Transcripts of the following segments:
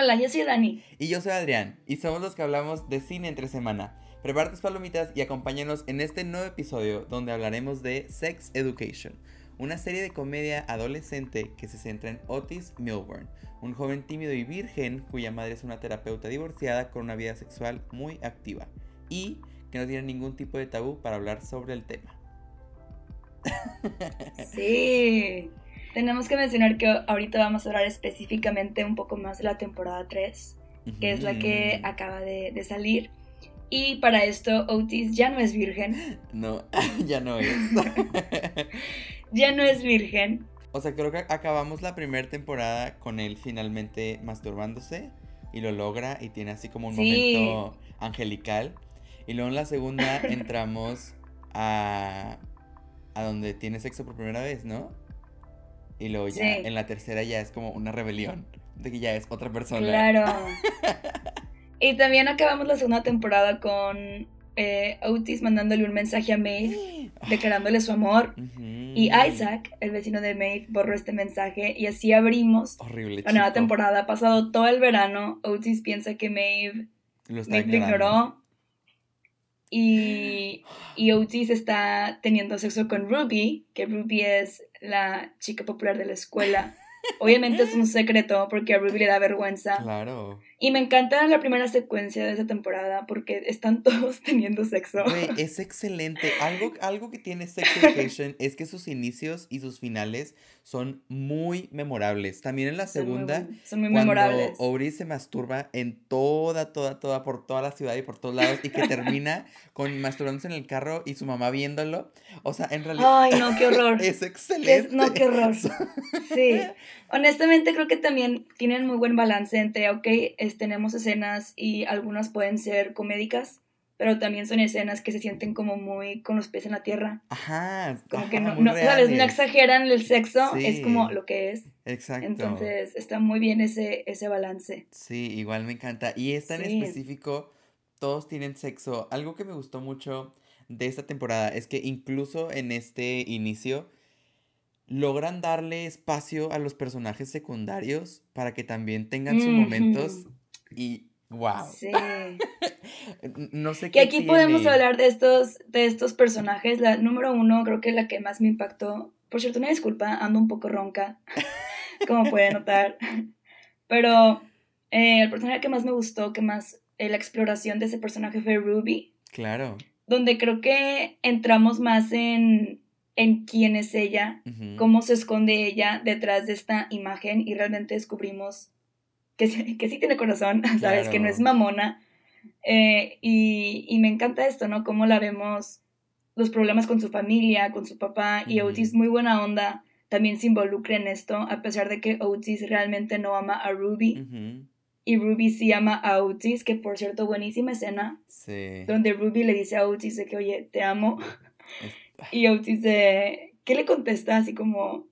Hola, yo soy Dani. Y yo soy Adrián, y somos los que hablamos de cine entre semana. Prepara tus palomitas y acompáñanos en este nuevo episodio donde hablaremos de Sex Education, una serie de comedia adolescente que se centra en Otis Milburn, un joven tímido y virgen cuya madre es una terapeuta divorciada con una vida sexual muy activa y que no tiene ningún tipo de tabú para hablar sobre el tema. Sí. Tenemos que mencionar que ahorita vamos a hablar específicamente un poco más de la temporada 3, que es la que acaba de, de salir. Y para esto Otis ya no es virgen. No, ya no es. ya no es virgen. O sea, creo que acabamos la primera temporada con él finalmente masturbándose y lo logra y tiene así como un Sí. momento angelical. Y luego en la segunda entramos a, a donde tiene sexo por primera vez, ¿no? Y luego ya Sí. en la tercera ya es como una rebelión de que ya es otra persona. Claro. y también acabamos la segunda temporada con eh, Otis mandándole un mensaje a Maeve, declarándole su amor. Y Isaac, el vecino de Maeve, borró este mensaje y así abrimos Horrible. la nueva chico. temporada. Ha pasado todo el verano. Otis piensa que Maeve, Lo está Maeve ignoró. Y, y Otis está teniendo sexo con Ruby, que Ruby es la chica popular de la escuela. Obviamente es un secreto porque a Ruby le da vergüenza. Claro. Y me encanta la primera secuencia de esa temporada porque están todos teniendo sexo. Güey, es excelente. Algo, algo que tiene Sex Education es que sus inicios y sus finales son muy memorables. También en la Son muy segunda, son muy cuando memorables. Se masturba en toda, toda, toda, por toda la ciudad y por todos lados y que termina con masturbándose en el carro y su mamá viéndolo. O sea, en realidad Ay, no, qué horror. es excelente. no, qué horror. Sí. Honestamente creo que también tienen muy buen balance entre, ok, es- tenemos escenas y algunas pueden ser comédicas, pero también son escenas que se sienten como muy con los pies en la tierra. Ajá. Como ajá, que no, no, ¿sabes? No exageran el sexo, es como lo que es. Exacto. Entonces está muy bien ese, ese balance. Sí, igual me encanta. Y esta en Sí. específico, todos tienen sexo. Algo que me gustó mucho de esta temporada es que incluso en este inicio logran darle espacio a los personajes secundarios para que también tengan sus momentos y wow. Sí. No sé Que qué aquí podemos hablar de estos, de estos personajes. La número uno, creo que la que más me impactó. Por cierto, una disculpa, ando un poco ronca, como pueden notar. Pero eh, el personaje que más me gustó, que más eh, la exploración de ese personaje fue Ruby, Claro. donde creo que entramos más en, en quién es ella, cómo se esconde ella detrás de esta imagen y realmente descubrimos que, sí- que sí tiene corazón, ¿sabes? Que no es mamona. Eh, y, y me encanta esto, ¿no? Cómo la vemos, los problemas con su familia, con su papá, y. Otis, muy buena onda, también se involucra en esto, a pesar de que Otis realmente no ama a Ruby, y Ruby sí ama a Otis, que por cierto, buenísima escena, Sí. donde Ruby le dice a Otis de que, oye, te amo, y Otis de, ¿qué le contesta? Así como,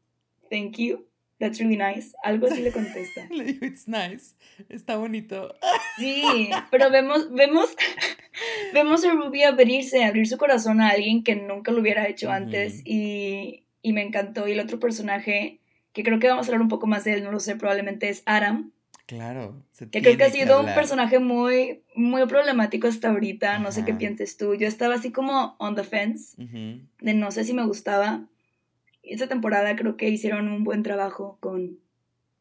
thank you, that's really nice, algo así le contesta. Le digo, it's nice. Está bonito. Sí, pero vemos, vemos, vemos a Ruby abrirse, abrir su corazón a alguien que nunca lo hubiera hecho antes y, y me encantó. Y el otro personaje, que creo que vamos a hablar un poco más de él, no lo sé, probablemente es Adam, Claro. se que creo que ha sido un personaje muy, muy problemático hasta ahorita, no sé qué pienses tú. Yo estaba así como on the fence, de no sé si me gustaba. Esta temporada creo que hicieron un buen trabajo con,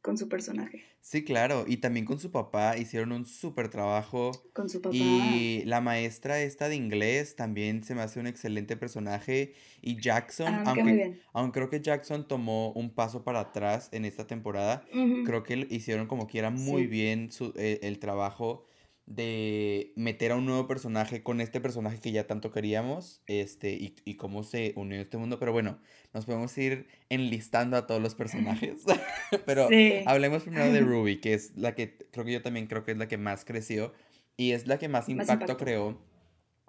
con su personaje, Sí, claro. Y también con su papá hicieron un súper trabajo. con su papá. Y la maestra esta de inglés también se me hace un excelente personaje. Y Jackson, Ah, cae muy aunque, bien. aunque creo que Jackson tomó un paso para atrás en esta temporada, creo que hicieron como quiera muy Sí. bien su- eh, el trabajo de meter a un nuevo personaje con este personaje que ya tanto queríamos, este, y, y cómo se unió este mundo. Pero bueno, nos podemos ir enlistando a todos los personajes. Pero Sí. hablemos primero de Ruby, que es la que creo que yo también creo que es la que más creció y es la que más impacto, impacto. creó.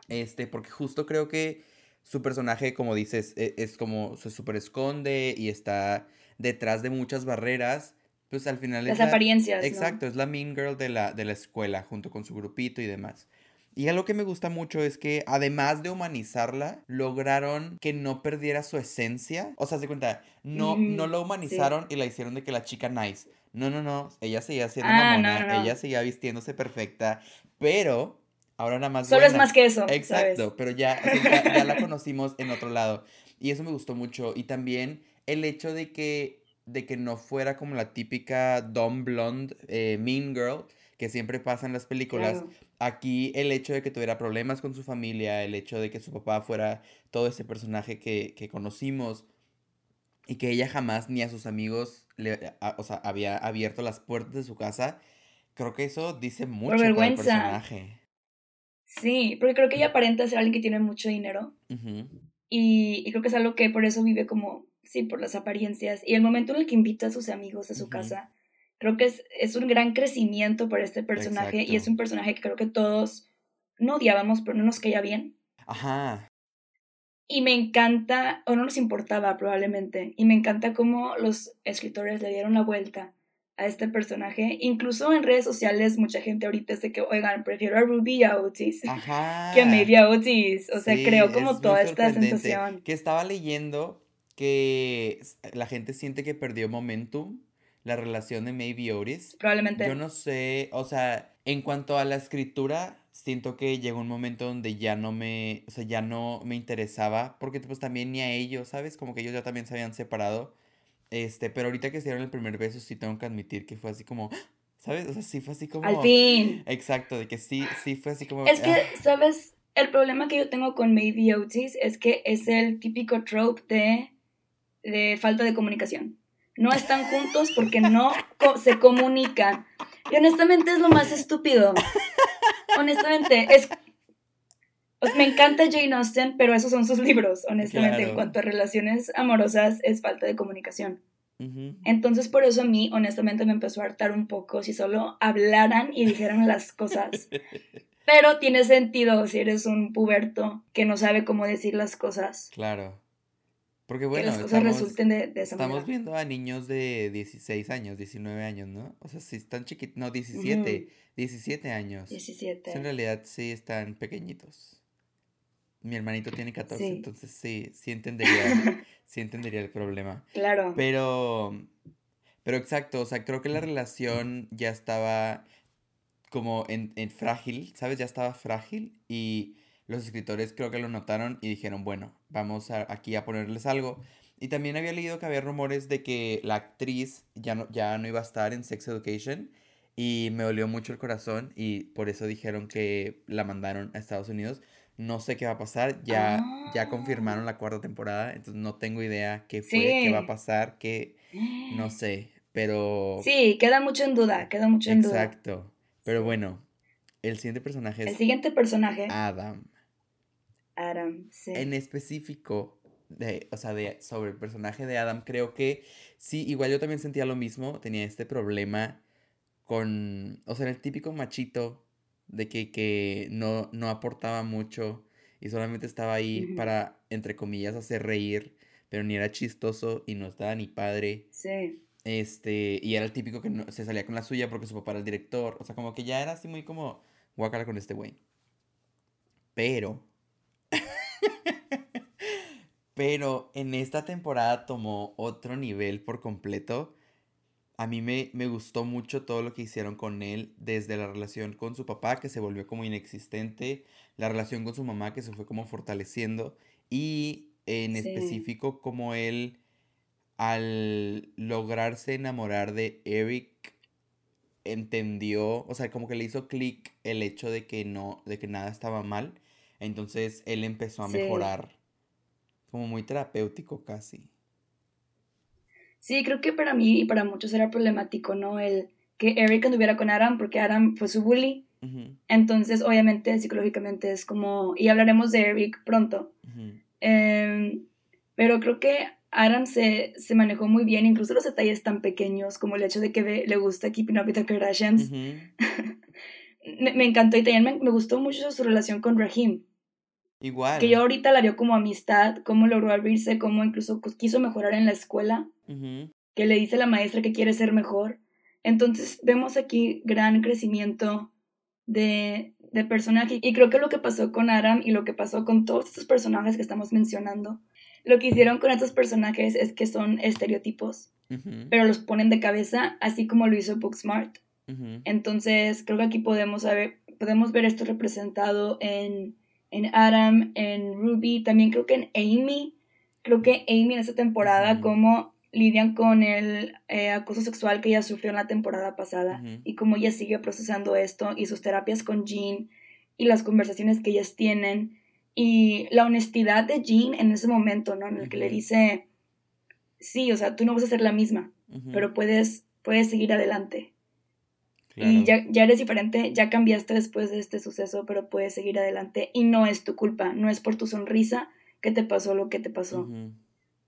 Este, porque justo creo que su personaje, como dices, e- es, como se super esconde y está detrás de muchas barreras. Pues al final Las es la- apariencias. ¿no? Exacto, es la mean girl de la, de la escuela junto con su grupito y demás. Y algo que me gusta mucho es que además de humanizarla, lograron que no perdiera su esencia. O sea, se cuenta, no, no Ujú, la sí. humanizaron y la hicieron de que la chica nice. No, no, no. Ella seguía siendo Ah, mamona. no, no, no. Ella seguía vistiéndose perfecta. Pero ahora nada más. Solo es más que eso. Exacto, ¿sabes? pero ya, o sea, ya, ya la conocimos en otro lado. Y eso me gustó mucho. Y también el hecho de que, de que no fuera como la típica dumb blonde eh, mean girl que siempre pasa en las películas. Claro. Aquí el hecho de que tuviera problemas con su familia, el hecho de que su papá fuera todo ese personaje que, que conocimos y que ella jamás ni a sus amigos, le, a- o sea, había abierto las puertas de su casa, creo que eso dice mucho para el vergüenza. personaje. Sí, porque creo que ella aparenta ser alguien que tiene mucho dinero. Y, y creo que es algo que por eso vive como, sí, por las apariencias. Y el momento en el que invita a sus amigos a su casa, creo que es, es un gran crecimiento para este personaje. Y es un personaje que creo que todos no odiábamos, pero no nos caía bien. Ajá, Y me encanta, o no nos importaba probablemente, y me encanta cómo los escritores le dieron la vuelta a este personaje. Incluso en redes sociales mucha gente ahorita dice que, oigan, prefiero a Ruby y a Otis ajá. que a Maybe a Otis. O sea, Sí, creo es como toda esta sensación. Que estaba leyendo que la gente siente que perdió momentum la relación de Maybe Otis. Probablemente. Yo no sé, o sea, en cuanto a la escritura, siento que llegó un momento donde ya no me, o sea, ya no me interesaba, porque pues también ni a ellos, ¿sabes? Como que ellos ya también se habían separado. Este, pero ahorita que se dieron el primer beso, sí tengo que admitir que fue así como, ¿sabes? O sea, sí fue así como... Al fin. Exacto, de que sí, sí fue así como... Es que, ah, ¿sabes? El problema que yo tengo con Maybe Otis es que es el típico trope de, de falta de comunicación. No están juntos porque no co- se comunican. Y honestamente es lo más estúpido. Honestamente, es... sea, me encanta Jane Austen, pero esos son sus libros, honestamente. En cuanto a relaciones amorosas, es falta de comunicación. Entonces, por eso a mí, honestamente, me empezó a hartar un poco si solo hablaran y dijeran las cosas. Pero tiene sentido si eres un puberto que no sabe cómo decir las cosas. Claro. Porque que bueno, las cosas estamos, resulten de, de esa estamos manera. viendo a niños de 16 años, 19 años, ¿no? O sea, sí están chiquitos, no, 17, 17 años. 17. Sí, en realidad sí están pequeñitos. Mi hermanito tiene 14, Sí. entonces sí, sí entendería, sí entendería el problema. Claro. Pero, pero exacto, o sea, creo que la relación ya estaba como en, en frágil, ¿sabes? Ya estaba frágil y los escritores creo que lo notaron y dijeron, bueno, vamos a- aquí a ponerles algo. Y también había leído que había rumores de que la actriz ya no, ya no iba a estar en Sex Education y me dolió mucho el corazón y por eso dijeron que la mandaron a Estados Unidos. No sé qué va a pasar, ya, ya Ah. confirmaron la cuarta temporada, entonces no tengo idea qué fue, qué va a pasar, qué, no sé, pero... Sí, queda mucho en duda, queda mucho en duda. Exacto. Pero bueno, el siguiente personaje El es siguiente personaje, Adam. Adam, sí. En específico, de, o sea, de, sobre el personaje de Adam, creo que sí, igual yo también sentía lo mismo, tenía este problema con, o sea, el típico machito de que, que no, no aportaba mucho y solamente estaba ahí para, entre comillas, hacer reír, pero ni era chistoso y no estaba ni padre. Sí. Este, y era el típico que no- se salía con la suya porque su papá era el director. O sea, como que ya era así muy como guácala con este güey. Pero. Pero en esta temporada tomó otro nivel por completo. A mí me, me gustó mucho todo lo que hicieron con él, desde la relación con su papá, que se volvió como inexistente, la relación con su mamá, que se fue como fortaleciendo, y en Sí. específico como él, al lograrse enamorar de Eric, entendió, o sea, como que le hizo clic el hecho de que no, de que nada estaba mal, entonces él empezó a Sí. mejorar, como muy terapéutico casi. Sí, creo que para mí y para muchos era problemático, ¿no? El que Eric anduviera con Adam porque Adam fue su bully. Ujú, Entonces, obviamente, psicológicamente es como... Y hablaremos de Eric pronto. ujú. Em, pero creo que Adam se, se manejó muy bien, incluso los detalles tan pequeños como el hecho de que le gusta Keeping Up with the Kardashians. Ujú. me, me encantó y también me, me gustó mucho su relación con Raheem. Igual. Que yo ahorita la veo como amistad, cómo logró abrirse, cómo incluso quiso mejorar en la escuela, que le dice a la maestra que quiere ser mejor. Entonces vemos aquí gran crecimiento de, de personaje. Y creo que lo que pasó con Aram y lo que pasó con todos estos personajes que estamos mencionando, lo que hicieron con estos personajes es que son estereotipos. pero los ponen de cabeza, así como lo hizo Booksmart. Entonces, creo que aquí podemos, ver, podemos ver esto representado en, en, Adam, en Ruby, también creo que en Amy. Creo que Amy en esta temporada, como lidian con el eh, acoso sexual que ella sufrió en la temporada pasada y cómo ella sigue procesando esto y sus terapias con Jean y las conversaciones que ellas tienen y la honestidad de Jean en ese momento, ¿no? En el que le dice, sí, o sea, tú no vas a ser la misma, pero puedes, puedes seguir adelante. Y ya, ya, eres diferente, ya cambiaste después de este suceso, pero puedes seguir adelante y no es tu culpa, no es por tu sonrisa que te pasó lo que te pasó.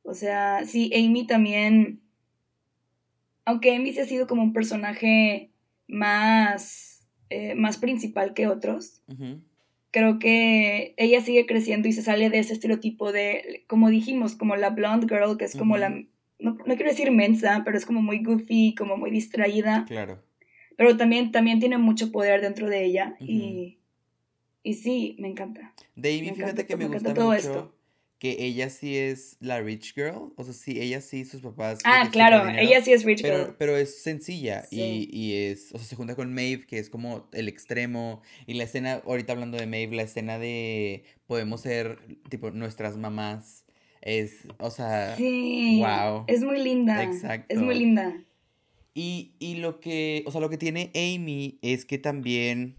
O sea, sí, Amy también, aunque Amy sí ha sido como un personaje más, eh, más principal que otros, creo que ella sigue creciendo y se sale de ese estereotipo de, como dijimos, como la blonde girl, que es como la, no, no quiero decir mensa, pero es como muy goofy, como muy distraída. Claro pero también, también tiene mucho poder dentro de ella y, y sí, me encanta. Davey, fíjate que me, gusta mucho esto. que ella sí es la rich girl, o sea, sí, ella sí, sus papás. Ah, claro, ella sí es rich pero, girl. Pero es sencilla y, y, es, o sea, se junta con Maeve, que es como el extremo, y la escena, ahorita hablando de Maeve, la escena de podemos ser, tipo, nuestras mamás. Es, o sea, sí, wow. Es muy linda. Exacto. Es muy linda. Y, lo que, o sea, lo que tiene Amy es que también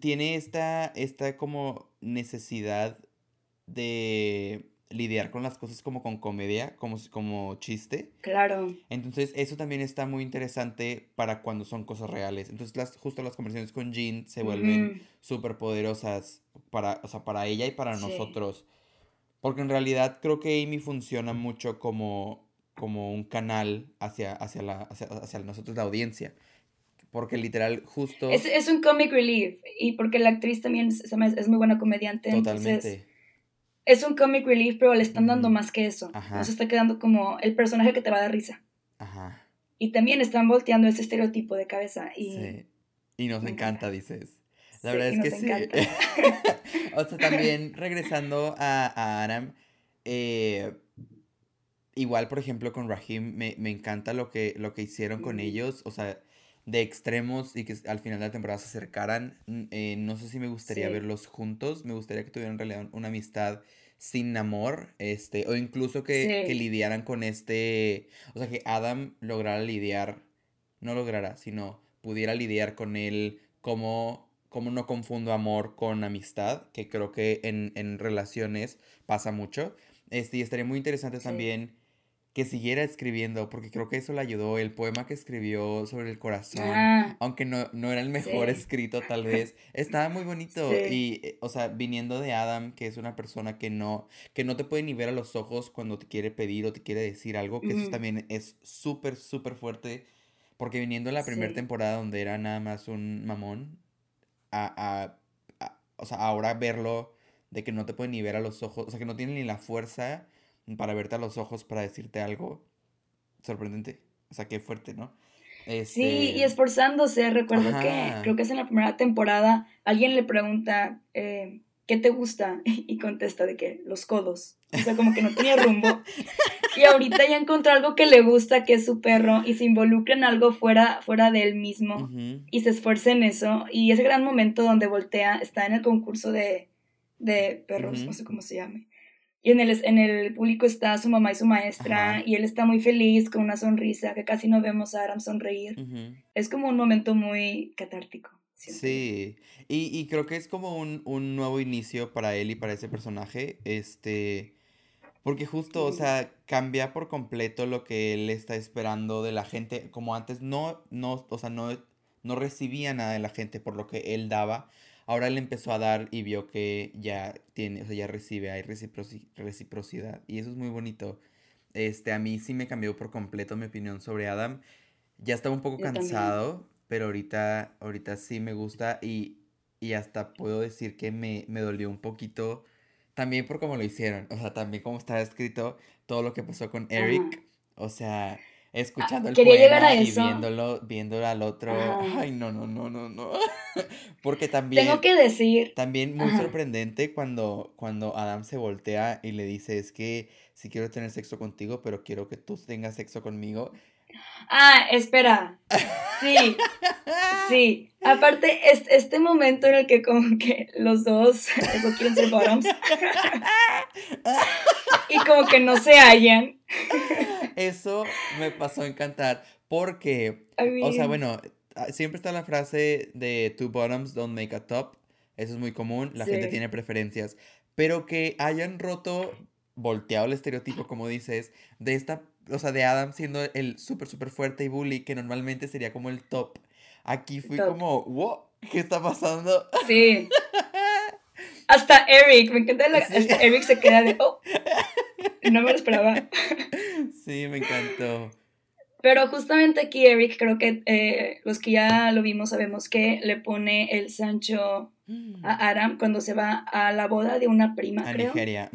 tiene esta, esta como necesidad de lidiar con las cosas como con comedia, como, como chiste. Claro. Entonces, eso también está muy interesante para cuando son cosas reales. Entonces, las, justo las conversaciones con Jean se vuelven súper poderosas para, o sea, para ella y para nosotros. Porque en realidad creo que Amy funciona mucho como como un canal hacia, hacia, la, hacia, nosotros, la audiencia. Porque literal, justo... Es, es, un comic relief. Y porque la actriz también es, es muy buena comediante. Totalmente. es un comic relief, pero le están dando más que eso. Ajá. Nos está quedando como el personaje que te va a dar risa. Ajá. Y también están volteando ese estereotipo de cabeza. Y, sí. y nos encanta, dices. La verdad es que sí. o sea, también regresando a, a Aram, eh, Igual, por ejemplo, con Rahim, me, encanta lo que, lo que hicieron con ellos, o sea, de extremos y que al final de la temporada se acercaran. Eh, no sé si me gustaría verlos juntos, me gustaría que tuvieran en realidad una amistad sin amor, este, o incluso que, que, lidiaran con este, o sea, que Adam lograra lidiar, no lograra, sino pudiera lidiar con él como, como no confundo amor con amistad, que creo que en, en relaciones pasa mucho. Este, y estaría muy interesante también que siguiera escribiendo, porque creo que eso le ayudó. El poema que escribió sobre el corazón, ah. aunque no, no, era el mejor escrito tal vez, estaba muy bonito. Y, eh, o sea, viniendo de Adam, que es una persona que no, que no te puede ni ver a los ojos cuando te quiere pedir o te quiere decir algo, que eso también es súper, súper fuerte. Porque viniendo de la primera temporada donde era nada más un mamón, a, a, o sea, ahora verlo de que no te puede ni ver a los ojos, o sea, que no tiene ni la fuerza para verte a los ojos para decirte algo sorprendente. O sea, qué fuerte, ¿no? Sí, y este, esforzándose. Recuerdo que creo que es en la primera temporada, alguien le pregunta, eh, ¿qué te gusta? Y contesta de que los codos. O sea, como que no tenía rumbo. Y ahorita ya encontró algo que le gusta, que es su perro, y se involucra en algo fuera, fuera de él mismo, y se esfuerza en eso. Y ese gran momento donde voltea, está en el concurso de, de perros, no sé cómo se llame. Y en el, en el público está su mamá y su maestra, y él está muy feliz con una sonrisa, que casi no vemos a Aram sonreír. Es como un momento muy catártico. Sí, y, y, creo que es como un, un, nuevo inicio para él y para ese personaje, este, porque justo, o sea, cambia por completo lo que él está esperando de la gente, como antes no, no, o sea, no, no recibía nada de la gente por lo que él daba, Ahora él empezó a dar y vio que ya tiene, o sea, ya recibe, hay reciprocidad. Y eso es muy bonito. Este, a mí sí me cambió por completo mi opinión sobre Adam. Ya estaba un poco cansado, pero ahorita, ahorita sí me gusta y, y hasta puedo decir que me, me dolió un poquito también por cómo lo hicieron. O sea, también cómo estaba escrito todo lo que pasó con Eric. O sea, escuchando el quería poema y viéndolo, viéndolo al otro. Ajá. Ay, no, no, no, no, no. Porque también, Tengo que decir, también muy Ajá. sorprendente cuando, cuando Adam se voltea y le dice, es que sí quiero tener sexo contigo, pero quiero que tú tengas sexo conmigo. ah, espera, sí, sí. Aparte, es, este momento en el que como que los dos, los quieren ser bottoms y como que no se hallan. Eso me pasó a encantar porque I O sea, bueno, ah, siempre está la frase de two bottoms don't make a top. Eso es muy común, la gente tiene preferencias. Pero que hayan roto, volteado el estereotipo, como dices, de esta, o sea, de Adam siendo el súper, súper fuerte y bully, que normalmente sería como el top. Aquí fui Top. como, wow, ¿qué está pasando? Sí. Hasta Eric, me encanta, la- Sí. hasta Eric se queda de, oh, no me lo esperaba. Sí, me encantó. Pero justamente aquí Eric, creo que eh, los que ya lo vimos sabemos que le pone el Sancho a Aram cuando se va a la boda de una prima, A creo, Nigeria.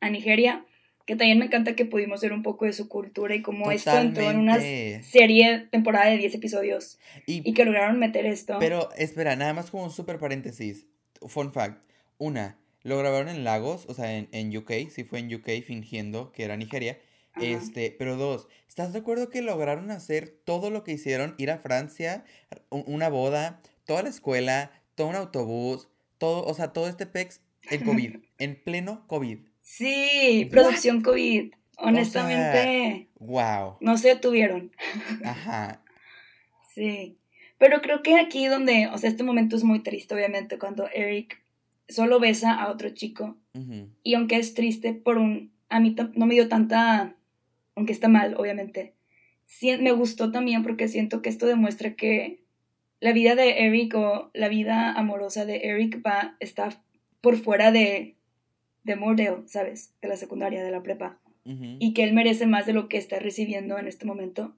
a Nigeria. Que también me encanta que pudimos ver un poco de su cultura y cómo esto entró en una Totalmente. serie, temporada de 10 episodios Y y que lograron meter esto. Pero espera, nada más como un super paréntesis. Fun fact. Una, lo grabaron en Lagos, o sea, en, en UK, sí fue en UK fingiendo que era Nigeria. Ajá. Este, pero dos, ¿estás de acuerdo que lograron hacer todo lo que hicieron? Ir a Francia, una boda, toda la escuela, todo un autobús, todo, o sea, todo este pex en COVID, en pleno COVID. Sí, What? producción COVID. Honestamente, Wow. no se detuvieron. Ajá. Sí. Pero creo que aquí donde, o sea, este momento es muy triste, obviamente, cuando Eric solo besa a otro chico. Y aunque es triste por un... A mí no me dio tanta... Aunque está mal, obviamente. Sí, me gustó también porque siento que esto demuestra que la vida de Eric o la vida amorosa de Eric va, está por fuera de, de Moordale, ¿sabes? De la secundaria, de la prepa. Y que él merece más de lo que está recibiendo en este momento.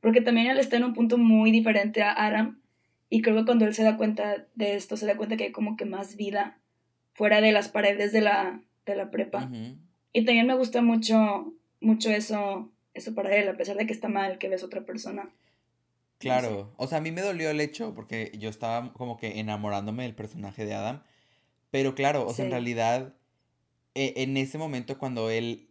Porque también él está en un punto muy diferente a Aram. Y creo que cuando él se da cuenta de esto, se da cuenta que hay como que más vida fuera de las paredes de la, de la prepa. Y también me gusta mucho, mucho eso, eso para él, a pesar de que está mal que ves otra persona. Claro, o sea, a mí me dolió el hecho porque yo estaba como que enamorándome del personaje de Adam, pero claro, o sea, en realidad, e- en ese momento cuando él,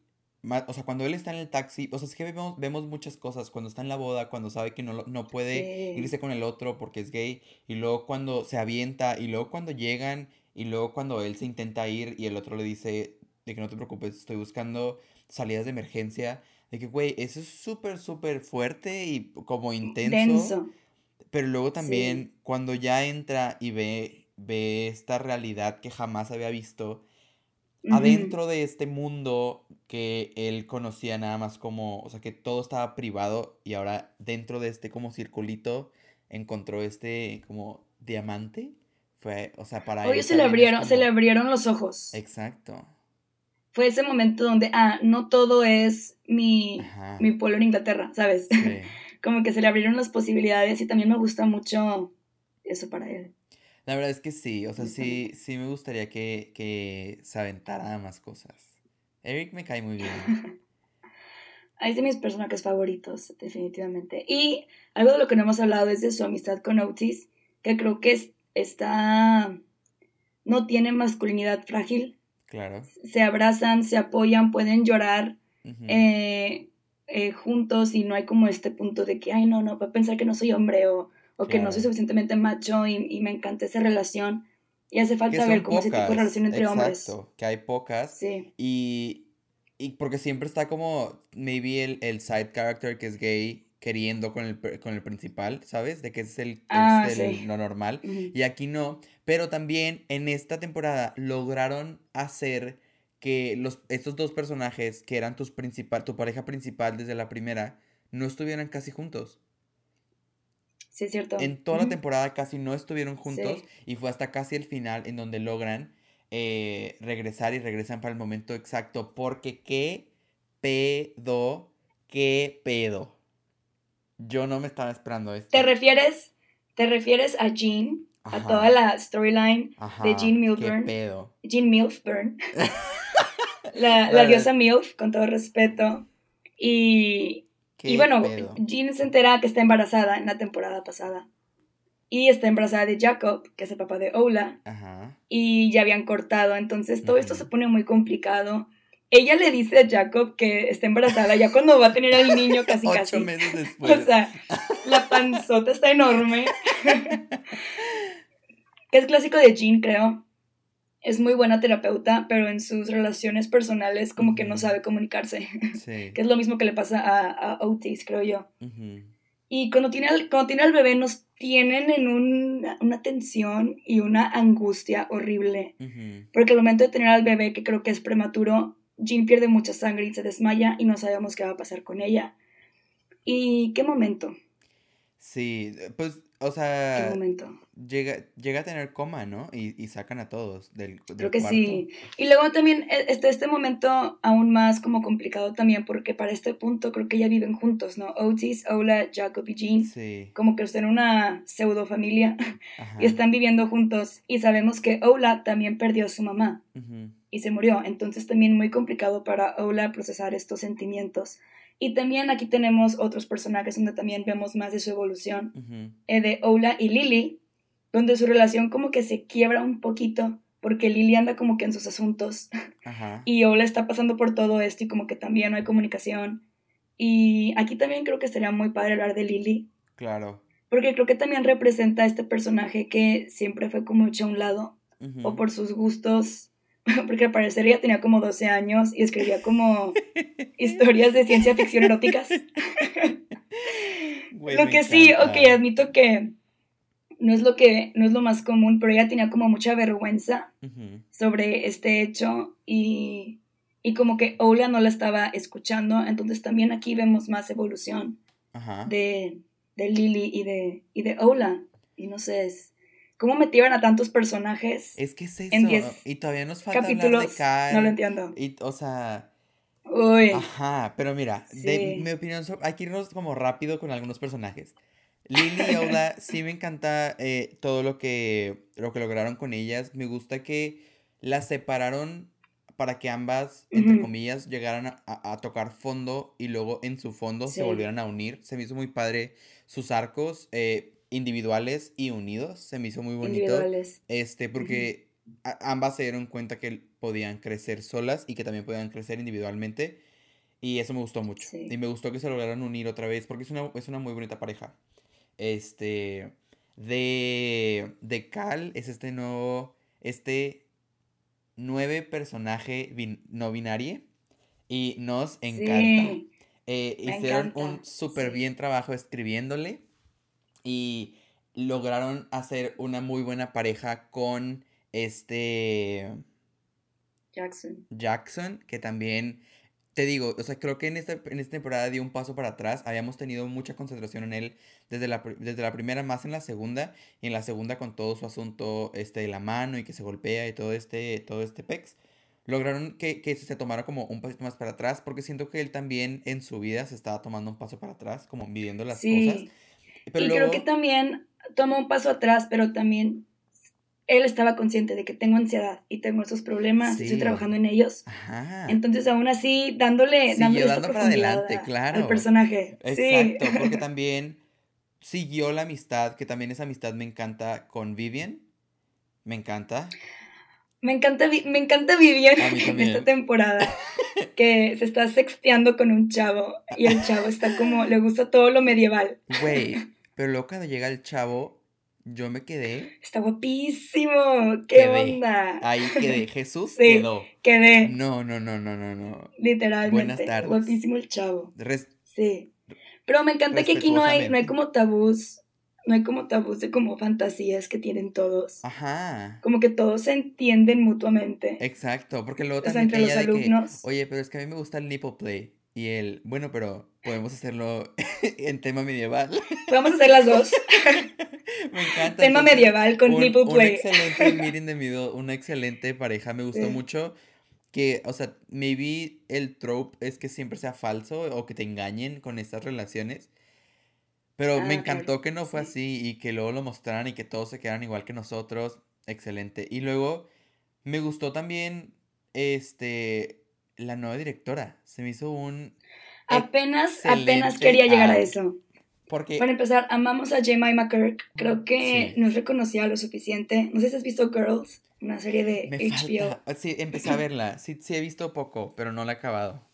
o sea, cuando él está en el taxi, o sea, es que vemos, vemos muchas cosas, cuando está en la boda, cuando sabe que no, no puede Sí. irse con el otro porque es gay, y luego cuando se avienta, y luego cuando llegan, y luego cuando él se intenta ir y el otro le dice de que no te preocupes, estoy buscando salidas de emergencia, de que, güey, eso es súper, súper fuerte y como intenso. Denso. Pero luego Sí. también cuando ya entra y ve, ve esta realidad que jamás había visto, adentro de este mundo que él conocía nada más como, o sea, que todo estaba privado y ahora dentro de este como circulito encontró este como diamante. Fue, o sea, para él se le abrieron, se le abrieron los ojos. Exacto. Fue ese momento donde, ah, no todo es mi, mi pueblo en Inglaterra, ¿sabes? Sí. como que se le abrieron las posibilidades y también me gusta mucho eso para él. La verdad es que sí, o sea, sí, sí me gustaría que, que se aventara más cosas. Eric me cae muy bien. Es de mis personajes favoritos, definitivamente. Y algo de lo que no hemos hablado es de su amistad con Otis, que creo que es- está... no tiene masculinidad frágil. Claro. Se abrazan, se apoyan, pueden llorar Ujú. eh, eh, juntos y no hay como este punto de que, ay, no, no, a pensar que no soy hombre o, o que no soy suficientemente macho y, y me encanta esa relación. Y hace falta ver como ese tipo de pocas, relación entre hombres. exacto, que hay pocas. Sí, Y, y porque siempre está como, maybe el, el side character que es gay queriendo con el, con el principal, ¿sabes? De que es el, Ah, es el- sí. lo normal. Y aquí no. Pero también en esta temporada lograron hacer que los, estos dos personajes, que eran tus principal, tu pareja principal desde la primera, no estuvieran casi juntos. sí es cierto. En toda la temporada casi no estuvieron juntos Sí. y fue hasta casi el final en donde logran eh, regresar y regresan para el momento exacto. Porque qué pedo, qué pedo. Yo no me estaba esperando esto. ¿Te refieres, te refieres a Jean, a toda la storyline de Jean qué Milburn? pedo. Jean Milburn, la, la diosa Milf, con todo respeto. Y, y bueno, Jean se entera que está embarazada en la temporada pasada. Y está embarazada de Jacob, que es el papá de Ola. Ajá. Y ya habían cortado, entonces todo esto se pone muy complicado. Ella le dice a Jacob que está embarazada ya cuando va a tener al niño casi Ocho casi. meses después. O sea, la panzota está enorme. que es clásico de Jean, creo. Es muy buena terapeuta, pero en sus relaciones personales como que no sabe comunicarse. Sí. que es lo mismo que le pasa a, Otis, creo yo. Y cuando tiene, al, cuando tiene al bebé nos tienen en una tensión y una angustia horrible. Porque al momento de tener al bebé, que creo que es prematuro, Jean pierde mucha sangre y se desmaya y no sabemos qué va a pasar con ella. ¿Y qué momento? Sí, pues, o sea... ¿Qué momento? Llega, llega a tener coma, ¿no? Y, sacan a todos del, del Creo que sí. Y luego también e, este, este momento aún más como complicado también porque para este punto creo que ya viven juntos, ¿no? Otis, Ola, Jacob y Jean. Sí. Como que están en una pseudo familia y están viviendo juntos. Y sabemos que Ola también perdió a su mamá y se murió. Entonces también muy complicado para Ola procesar estos sentimientos. Y también aquí tenemos otros personajes donde también vemos más de su evolución. Eh, de Ola y Lily, donde su relación como que se quiebra un poquito, porque Lily anda como que en sus asuntos. Y Ola está pasando por todo esto y como que también no hay comunicación. Y aquí también creo que sería muy padre hablar de Lily. Claro. Porque creo que también representa a este personaje que siempre fue como hecho a un lado. O por sus gustos porque al parecer ella tenía como 12 años y escribía como historias de ciencia ficción eróticas. lo que sí, ok, admito que no es lo que no es lo más común, pero ella tenía como mucha vergüenza sobre este hecho y, y, como que Ola no la estaba escuchando, entonces también aquí vemos más evolución de, de Lily y de, y de Ola. Y no sé, es, ¿Cómo metieron a tantos personajes? Es que es eso. En y todavía nos falta capítulos, hablar de Kyle. No lo entiendo. Y, o sea. Uy. Ajá, pero mira, de mi opinión, hay que irnos como rápido con algunos personajes. Lily y Ola, sí me encanta eh, todo lo que, lo que lograron con ellas. Me gusta que las separaron para que ambas, entre comillas, llegaran a, a, tocar fondo y luego en su fondo se volvieran a unir. Se me hizo muy padre sus arcos. Eh, individuales y unidos. Se me hizo muy bonito. Individuales. Este, porque ambas se dieron cuenta que podían crecer solas y que también podían crecer individualmente. Y eso me gustó mucho. Y me gustó que se lograran unir otra vez porque es una, es una muy bonita pareja. Este. De. De Cal es este nuevo. Este. Nueve personaje no binario. Y nos encanta. Eh, hicieron un súper bien trabajo escribiéndole y lograron hacer una muy buena pareja con este Jackson. Jackson, que también te digo, o sea, creo que en esta, en esta temporada dio un paso para atrás. Habíamos tenido mucha concentración en él desde la, desde la primera, más en la segunda, y en la segunda con todo su asunto este, de la mano y que se golpea y todo este, todo este pex. Lograron que, que se tomara como un pasito más para atrás, porque siento que él también en su vida se estaba tomando un paso para atrás, como midiendo las cosas y creo que también tomó un paso atrás, pero también él estaba consciente de que tengo ansiedad y tengo esos problemas, estoy trabajando en ellos. Entonces, aún así, dándole, dándole dando para adelante, claro. Al personaje. Exacto, porque también siguió la amistad, que también esa amistad me encanta con Vivian. Me encanta. Me encanta, me encanta Vivian en esta temporada. Que se está sexteando con un chavo. Y el chavo está como. Le gusta todo lo medieval. Güey. Pero luego cuando llega el chavo, yo me quedé. Está guapísimo. ¿Qué onda? Ahí quedé. Jesús sí, quedó. Quedé. No, no, no, no, no, no. Literalmente. Buenas tardes. Guapísimo el chavo. sí. Pero me encanta que aquí no hay, no hay como tabús no hay como tabús de como fantasías que tienen todos. Ajá. Como que todos se entienden mutuamente. Exacto, porque luego también entre los alumnos. Oye, pero es que a mí me gusta el nipple play. Y el, bueno, pero podemos hacerlo en tema medieval. Podemos hacer las dos. me encanta. Tema medieval con nipple play. Un excelente meeting de middle, una excelente pareja, me gustó mucho. Que, o sea, maybe el trope es que siempre sea falso o que te engañen con estas relaciones. Pero me ah, encantó que no fue así y que luego lo mostraran y que todos se quedaran igual que nosotros. Excelente. Y luego me gustó también este la nueva directora. Se me hizo un Apenas, apenas quería llegar a eso. Porque... Para empezar, amamos a Jemima Kirk. Creo que no es reconocida lo suficiente. No sé si has visto Girls, una serie de HBO. Sí, empecé a verla. Sí, sí, he visto poco, pero no la he acabado.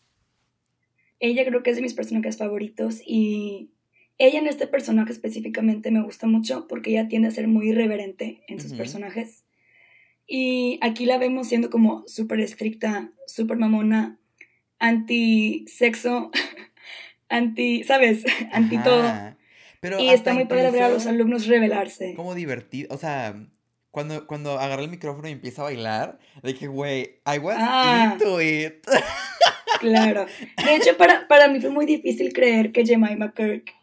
Ella creo que es de mis personajes favoritos y ella en este personaje específicamente me gusta mucho porque ella tiende a ser muy irreverente en sus personajes. Y aquí la vemos siendo como súper estricta, súper mamona, anti-sexo, anti, ¿sabes? Anti todo. Pero y está muy padre ver a los alumnos revelarse. Como divertido, o sea, cuando, cuando agarra el micrófono y empieza a bailar, que, güey, I was ah. into it. Claro. De hecho, para, para mí fue muy difícil creer que Jemima Kirk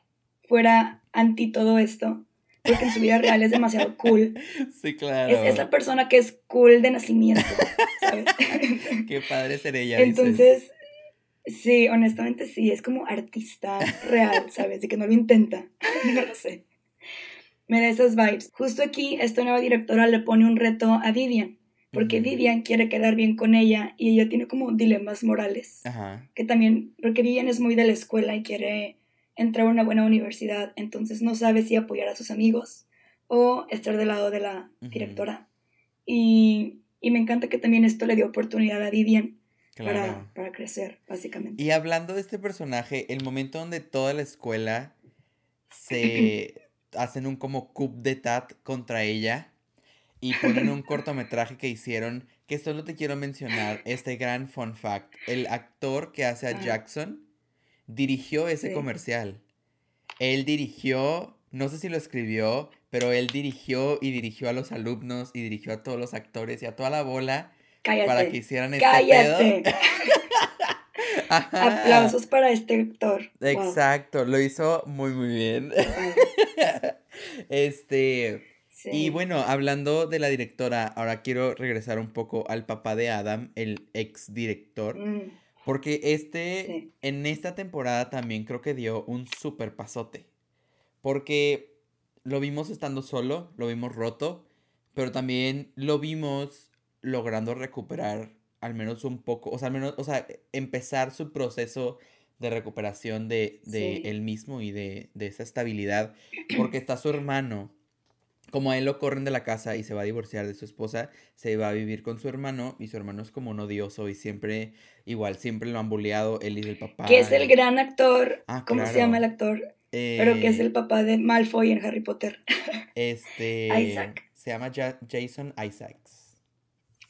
fuera anti todo esto, porque en su vida real es demasiado cool. Sí, claro. Es esa persona que es cool de nacimiento, ¿sabes? Qué padre ser ella. Entonces, sí, honestamente sí, es como artista real, ¿sabes? De que no lo intenta, no lo sé. Me da esas vibes. Justo aquí, esta nueva directora le pone un reto a Vivian porque Vivian quiere quedar bien con ella y ella tiene como dilemas morales. Ajá. Que también, porque Vivian es muy de la escuela y quiere entrar a una buena universidad, entonces no sabe si apoyar a sus amigos o estar del lado de la directora. y, y, me encanta que también esto le dio oportunidad a Vivian para, para crecer, básicamente. Y hablando de este personaje, el momento donde toda la escuela se hacen un como coup tat contra ella y ponen un cortometraje que hicieron que solo te quiero mencionar este gran fun fact. El actor que hace a Jackson dirigió ese comercial. Él dirigió, no sé si lo escribió, pero él dirigió y dirigió a los alumnos y dirigió a todos los actores y a toda la bola para que hicieran este Cállate. Aplausos para este actor. Exacto, lo hizo muy muy bien. este y bueno, hablando de la directora, ahora quiero regresar un poco al papá de Adam, el ex director. Mm. Porque este, en esta temporada también creo que dio un super pasote. Porque lo vimos estando solo, lo vimos roto, pero también lo vimos logrando recuperar al menos un poco, o sea, al menos, o sea, empezar su proceso de recuperación de, de él mismo y de, de esa estabilidad. Porque está su hermano como a él lo corren de la casa y se va a divorciar de su esposa, se va a vivir con su hermano y su hermano es como un odioso y siempre, igual, siempre lo han bulleado él y el papá. Que es el gran actor, ah, ¿cómo se llama el actor? Pero que es el eh, papá de Malfoy en Harry Potter. Este... Isaac. Se llama Jason Isaacs.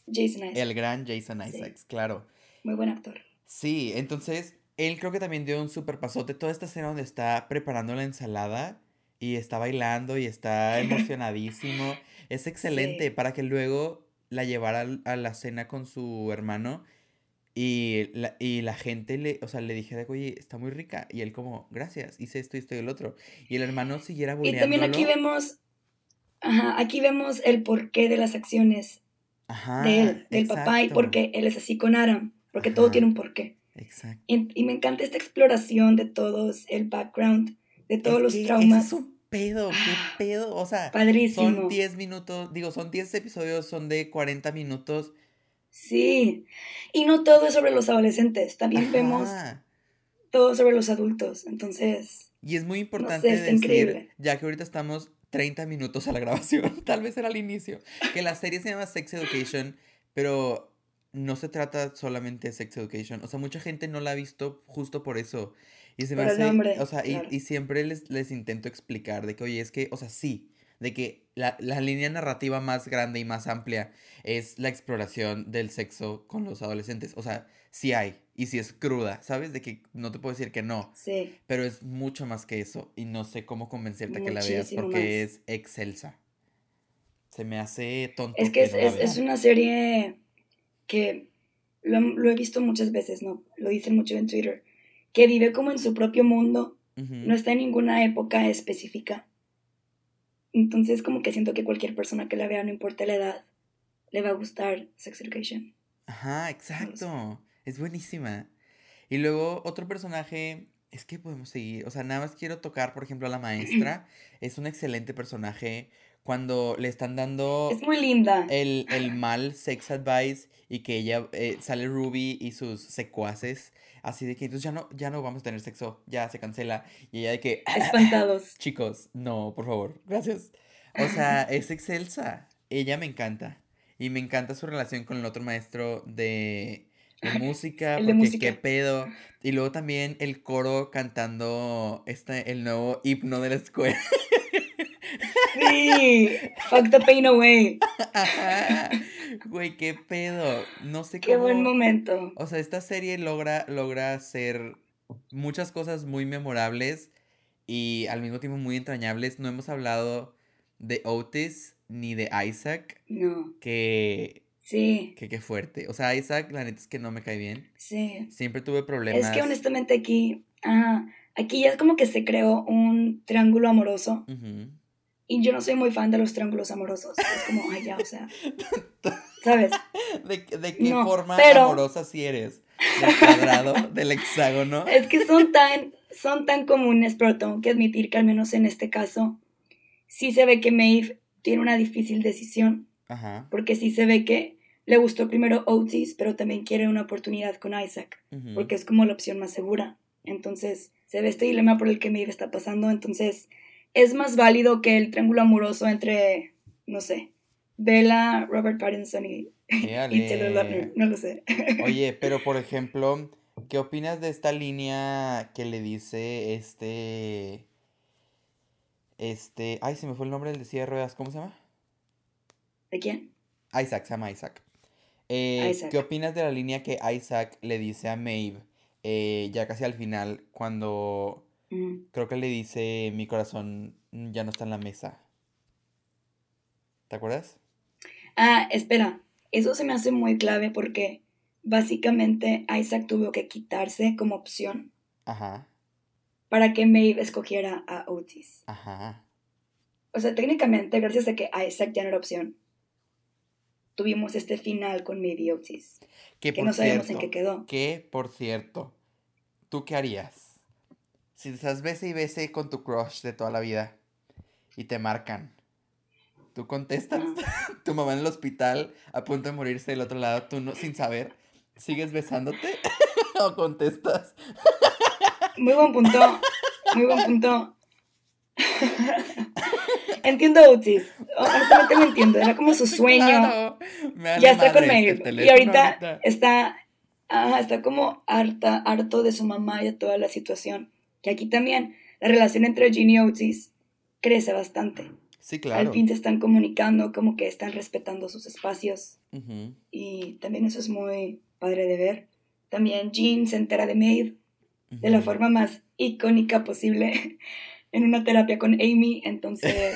Jason Isaacs. El gran Jason Isaacs, claro. Muy buen actor. Sí, entonces él creo que también dio un super pasote. Toda esta escena donde está preparando la ensalada y está bailando y está emocionadísimo. es excelente para que luego la llevara a la cena con su hermano y la, y la gente le, o sea, le dijera, oye, está muy rica. Y él como, gracias, hice esto y esto y el otro. Y el hermano siguiera Y también aquí vemos, ajá, aquí vemos el porqué de las acciones de él, del papá, y por qué él es así con Aram, porque todo tiene un porqué. Exacto. Y, me encanta esta exploración de todos, el background, de todos los traumas pedo? ¿Qué ah, pedo? O sea, son 10 minutos, digo, son 10 episodios, son de 40 minutos. Sí, y no todo es sobre los adolescentes, también vemos todo sobre los adultos, entonces... Y es muy importante decir, ya que ahorita estamos 30 minutos a la grabación, tal vez era al inicio, que la serie se llama Sex Education, pero no se trata solamente de Sex Education, o sea, mucha gente no la ha visto justo por eso. Y se me hace, o sea, y, siempre les, les intento explicar de que, oye, es que, o sea, sí, de que la, línea narrativa más grande y más amplia es la exploración del sexo con los adolescentes. O sea, sí hay, y sí es cruda, ¿sabes? De que no te puedo decir que no. Sí. Pero es mucho más que eso, y no sé cómo convencerte a que la veas porque es excelsa. Se me hace tonto. Es que, es, una serie que lo, lo he visto muchas veces, ¿no? Lo dicen mucho en Twitter que vive como en su propio mundo, no está en ninguna época específica. Entonces como que siento que cualquier persona que la vea, no importa la edad, le va a gustar Sex Education. Ajá, exacto. Es buenísima. Y luego otro personaje es que podemos seguir. O sea, nada más quiero tocar, por ejemplo, a la maestra. es un excelente personaje. Cuando le están dando. Es muy linda. El, el mal sex advice y que ella eh, sale Ruby y sus secuaces. Así de que entonces ya no, ya no vamos a tener sexo. Ya se cancela. Y ella de que. Espantados. Chicos, no, por favor. Gracias. O sea, es excelsa. Ella me encanta. Y me encanta su relación con el otro maestro de de música, El de porque música. qué pedo. Y luego también el coro cantando este, el nuevo himno de la escuela. Sí. Fuck the pain away. Güey, qué pedo. No sé Qué cómo. buen momento. O sea, esta serie logra, logra hacer muchas cosas muy memorables y al mismo tiempo muy entrañables. No hemos hablado de Otis ni de Isaac, No. que, Sí. que qué fuerte. O sea, Isaac, la neta es que no me cae bien. Sí. Siempre tuve problemas. Es que honestamente aquí. Ajá. Aquí ya es como que se creó un triángulo amoroso. Ujú. Y yo no soy muy fan de los triángulos amorosos. Es como, ay, ya, o sea. ¿Sabes? ¿De, de qué No, forma pero- amorosa si eres? ¿Del cuadrado? ¿Del hexágono? Es que son tan, son tan comunes, pero tengo que admitir que al menos en este caso, sí se ve que Maeve tiene una difícil decisión, Ajá. porque sí se ve que le gustó primero Otis, pero también quiere una oportunidad con Isaac, ujú. porque es como la opción más segura. Entonces, se ve este dilema por el que Maeve está pasando, entonces es más válido que el triángulo amoroso entre, no sé, Bella, Robert Pattinson y, y Taylor. Lautner, no lo sé. Oye, pero por ejemplo, ¿qué opinas de esta línea que le dice este. Este. Ay, se me fue el nombre del de silla de ruedas. ¿Cómo se llama? ¿De quién? Isaac, se llama Isaac. Eh, Isaac. ¿Qué opinas de la línea que Isaac le dice a Maeve eh, ya casi al final, cuando Mm. creo que le dice mi corazón ya no está en la mesa? ¿Te acuerdas? Ah, espera, eso se me hace muy clave porque básicamente Isaac tuvo que quitarse como opción Ajá, para que Maeve escogiera a Otis. ajá. O sea, técnicamente, gracias a que Isaac ya no era opción, tuvimos este final con Maeve y Otis, Que que por no sabemos en cierto, qué quedó. Que, por cierto, ¿tú qué harías? Si estás bese y bese con tu crush de toda la vida y te marcan, ¿tú contestas? Ah. Tu mamá en el hospital a punto de morirse del otro lado, tú no, sin saber, ¿sigues besándote o contestas? Muy buen punto, muy buen punto. entiendo a Otis, honestamente lo entiendo, era como su sueño. Claro, me ya está con madre este. Y ahorita está, ajá, está como harta, harto de su mamá y de toda la situación. Que aquí también la relación entre Ginny y Otis crece bastante. Sí, claro. Al fin se están comunicando, como que están respetando sus espacios. Ujú, Y también eso es muy padre de ver. También Jean se entera de Maeve de la forma más icónica posible en una terapia con Amy. Entonces,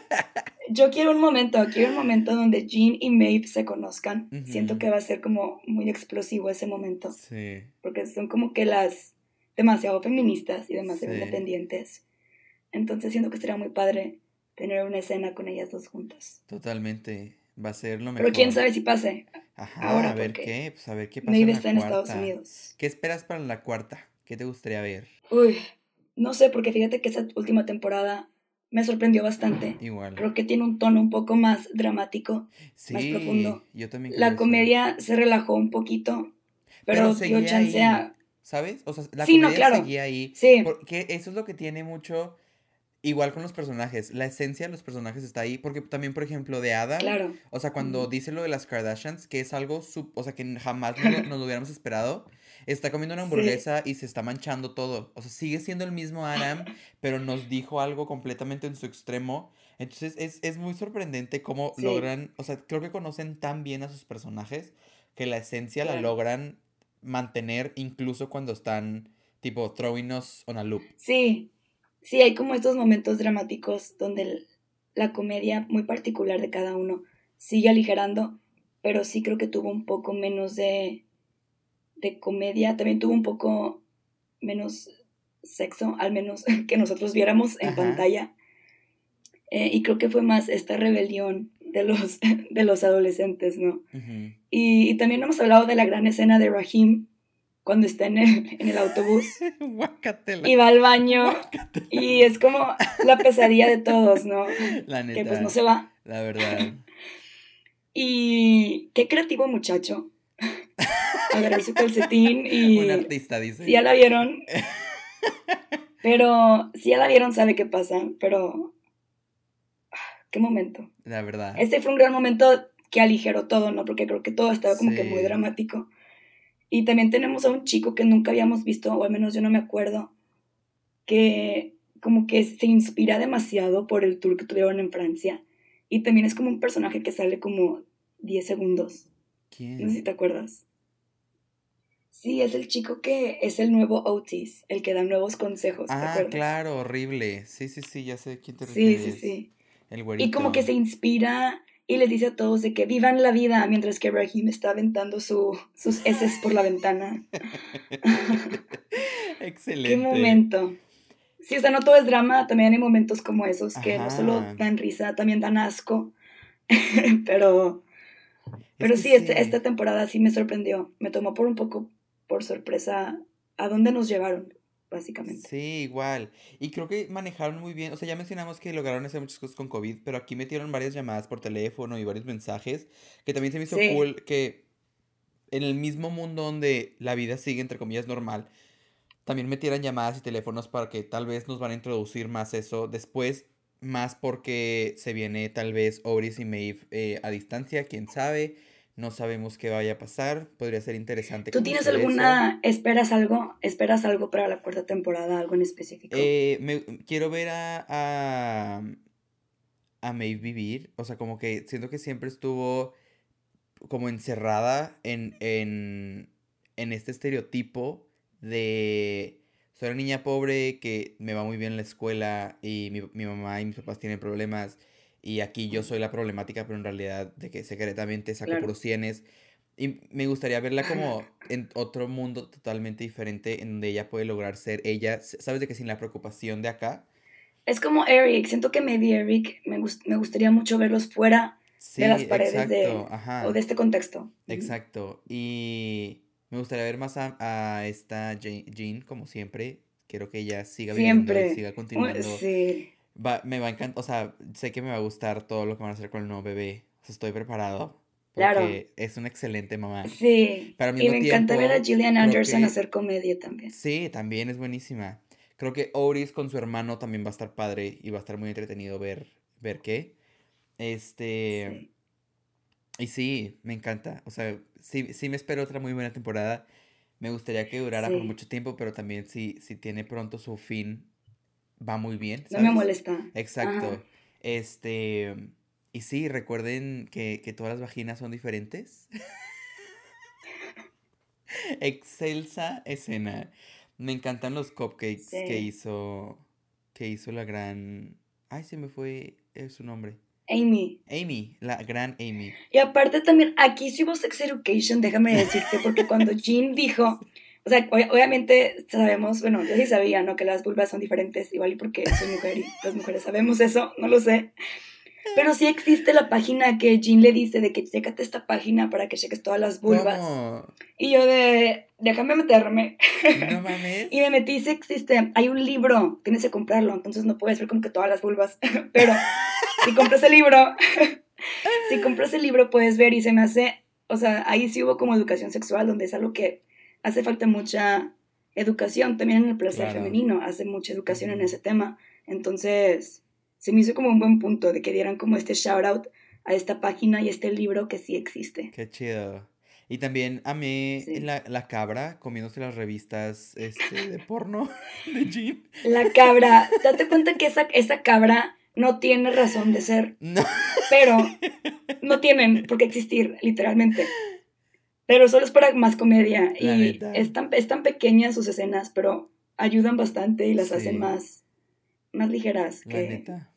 yo quiero un momento, quiero un momento donde Jean y Maeve se conozcan. Siento que va a ser como muy explosivo ese momento, Sí, porque son como que las demasiado feministas y demasiado Sí. independientes. Entonces, siento que sería muy padre tener una escena con ellas dos juntas. totalmente. Va a ser lo mejor. Pero quién sabe si pase. Ajá, ahora, a ver qué, pues a ver qué pasa Maeve en la está en Estados. Unidos. ¿Qué esperas para la cuarta? ¿Qué te gustaría ver? Uy, no sé, porque fíjate que esa última temporada me sorprendió bastante. Igual. Creo que tiene un tono un poco más dramático. sí, más profundo. yo también La eso. comedia se relajó un poquito, pero, dio seguía chance ahí, a... ¿Sabes? O sea, la Sí, no, comedia claro. seguía ahí. Sí, Porque eso es lo que tiene mucho. Igual con los personajes. La esencia de los personajes está ahí. Porque también, por ejemplo, de Adam. claro. O sea, cuando dice lo de las Kardashians, que es algo, sub- o sea, que jamás nos lo, hubiéramos esperado, está comiendo una Sí. hamburguesa y se está manchando todo. O sea, sigue siendo el mismo Adam, pero nos dijo algo completamente en su extremo. Entonces, es, es muy sorprendente cómo Sí. logran, o sea, creo que conocen tan bien a sus personajes que la esencia la logran mantener incluso cuando están, tipo, throwing us on a loop. Sí, sí, hay como estos momentos dramáticos donde la comedia muy particular de cada uno sigue aligerando, pero sí creo que tuvo un poco menos de, de comedia, también tuvo un poco menos sexo, al menos que nosotros viéramos en Ajá. pantalla. Eh, y creo que fue más esta rebelión de los, de los adolescentes, ¿no? Y, y también hemos hablado de la gran escena de Raheem cuando está en el, en el autobús y va al baño y es como la pesadilla de todos, ¿no? La neta. Que pues no se va. La verdad. Y qué creativo muchacho. Agarrar su calcetín y... Un artista, dice. Si ya la vieron. Pero si ya la vieron, sabe qué pasa. Pero. Qué momento. La verdad. Este fue un gran momento que aligeró todo, ¿no? Porque creo que todo estaba como que Sí. muy dramático. Y también tenemos a un chico que nunca habíamos visto, o al menos yo no me acuerdo, que como que se inspira demasiado por el tour que tuvieron en Francia. Y también es como un personaje que sale como 10 segundos. ¿Quién? No sé si te acuerdas. Sí, es el chico que es el nuevo Otis, el que da nuevos consejos, ¿te Ah, acuerdas? claro, horrible. Sí, sí, sí, ya sé quién te Sí, sí, refieres. sí. El güerito. Y como que se inspira y les dice a todos de que vivan la vida mientras que Raheem está aventando su, sus heces por la ventana. Excelente. ¡Qué momento! Sí, o sea, no todo es drama, también hay momentos como esos que no solo dan risa, también dan asco. pero pero que sí, este- esta temporada sí me sorprendió. Me tomó por un poco por sorpresa a dónde nos llevaron, básicamente. Sí, igual. Y creo que manejaron muy bien. O sea, ya mencionamos que lograron hacer muchas cosas con COVID, pero aquí metieron varias llamadas por teléfono y varios mensajes, que también se me hizo Sí. cool que en el mismo mundo donde la vida sigue, entre comillas, normal, también metieran llamadas y teléfonos para que tal vez nos van a introducir más eso después, más porque se viene tal vez Oris y Maeve eh, a distancia, quién sabe. No sabemos qué vaya a pasar. Podría ser interesante. ¿Tú tienes eso. alguna, esperas algo, esperas algo para la cuarta temporada, algo en específico? Eh, me, quiero ver a, a, a Maeve vivir. O sea, como que siento que siempre estuvo como encerrada en, en, en este estereotipo de soy una niña pobre que me va muy bien en la escuela y mi, mi mamá y mis papás tienen problemas y aquí yo soy la problemática, pero en realidad de que secretamente saco Claro. puros cienes. Y me gustaría verla como en otro mundo totalmente diferente en donde ella puede lograr ser ella, sabes de que sin la preocupación de acá. Es como Eric, siento que maybe Eric me, gust- me gustaría mucho verlos fuera Sí, las paredes de- exacto, ajá. o de este contexto. Exacto. Y me gustaría ver más a, a esta Je- Jean, como siempre. Quiero que ella siga viviendo y Siempre. siga Uh, continuando. Sí, Va- me va a encantar, o sea, sé que me va a gustar todo lo que van a hacer con el nuevo bebé. O sea, estoy preparado. Claro. Porque es una excelente mamá. sí. Pero Y me encanta ver a Gillian Anderson que- hacer comedia también. Sí, también es buenísima. Creo que Oris con su hermano también va a estar padre y va a estar muy entretenido ver, ver qué. Este. Sí. Y sí, me encanta. O sea, sí, sí me espero otra muy buena temporada. Me gustaría que durara por mucho tiempo, pero también si, si tiene pronto su fin, va muy bien, No me molesta. Exacto. Ajá. Este. Y sí, recuerden que, que todas las vaginas son diferentes. Excelsa escena. Me encantan los cupcakes que hizo. Que hizo la gran. Ay, se me fue eh, su nombre. Amy. Amy, la gran Amy. Y aparte también, aquí hubo Sex Education, déjame decirte, porque cuando Jean dijo, o sea, ob- obviamente sabemos, bueno, yo sí sabía, ¿no? Que las vulvas son diferentes, igual y porque soy mujer y las mujeres sabemos eso, no lo sé. Pero sí existe la página que Jean le dice de que chécate esta página para que cheques todas las vulvas. ¿Cómo? Y yo de, déjame meterme. No mames. Y me metí sí existe. Hay un libro, tienes que comprarlo, entonces no puedes ver como que todas las vulvas. Pero si compras el libro, si compras el libro puedes ver y se me hace, o sea, ahí sí hubo como educación sexual, donde es algo que hace falta mucha educación. También en el placer Claro. femenino hace mucha educación en ese tema. Entonces, se me hizo como un buen punto de que dieran como este shout out a esta página y este libro que sí existe. Qué chido. Y también amé Sí. la, la cabra comiéndose las revistas este, de porno de Jean. La cabra, date cuenta que esa, esa cabra no tiene razón de ser. No. pero no tienen por qué existir, literalmente. Pero solo es para más comedia. La y es tan, es tan pequeñas sus escenas, pero ayudan bastante y las Sí. hacen más, más ligeras. La Que, neta.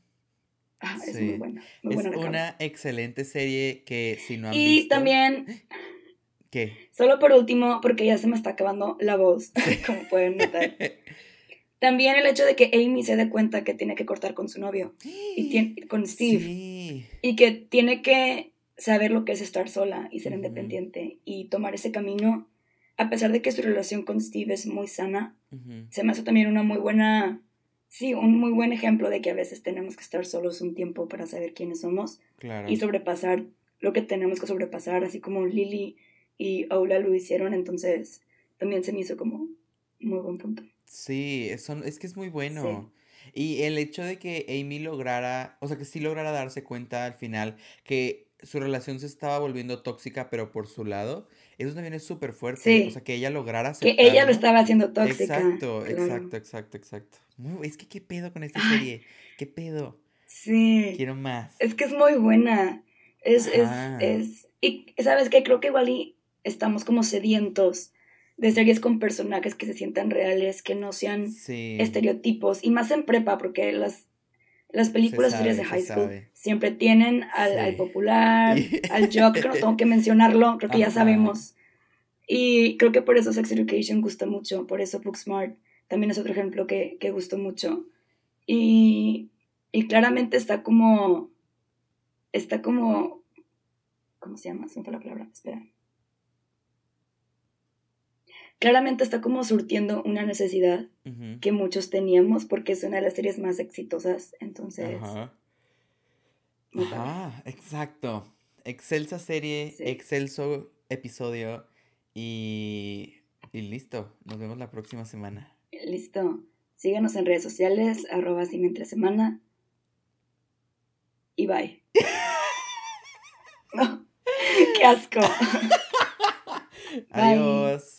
Ah, es Sí. muy buena. Muy Es buena una excelente serie que si no han Y visto. también, ¿Qué? solo por último, porque ya se me está acabando la voz, como pueden notar. También el hecho de que Amy se dé cuenta que tiene que cortar con su novio, y tiene, con Steve. Sí. Y que tiene que saber lo que es estar sola y ser Ujú. independiente y tomar ese camino. a pesar de que su relación con Steve es muy sana, Ujú. se me hace también una muy buena, sí, un muy buen ejemplo de que a veces tenemos que estar solos un tiempo para saber quiénes somos Claro. y sobrepasar lo que tenemos que sobrepasar, así como Lily y Ola lo hicieron, entonces también se me hizo como muy buen punto. Sí, son- es que es muy bueno. Y el hecho de que Amy lograra, o sea, que sí lograra darse cuenta al final que su relación se estaba volviendo tóxica, pero por su lado, eso también es súper fuerte. Sí. O sea, que ella lograra Que ella lo estaba haciendo tóxica. Exacto, claro. exacto, exacto, exacto. Muy, es que qué pedo con esta Ay. serie. ¿Qué pedo? Sí. Quiero más. Es que es muy buena. Es, es, es. Y sabes que creo que igual y estamos como sedientos de series con personajes que se sientan reales, que no sean Sí. estereotipos. Y más en prepa, porque las, las películas y series de sabe, high school sabe. siempre tienen al, al Sí. popular, al jock, que no tengo que mencionarlo, creo que ya sabemos. Y creo que por eso Sex Education gusta mucho, por eso Booksmart también es otro ejemplo que, que gustó mucho. Y, y claramente está como, está como, ¿cómo se llama? Se me fue la palabra, espera. Claramente está como surtiendo una necesidad que muchos teníamos porque es una de las series más exitosas, entonces... Ajá. Ajá, exacto. Excelsa serie, Sí. excelso episodio y, y listo. Nos vemos la próxima semana. Listo. Síganos en redes sociales, arroba cine entre semana. Y bye. no, qué asco. Adiós.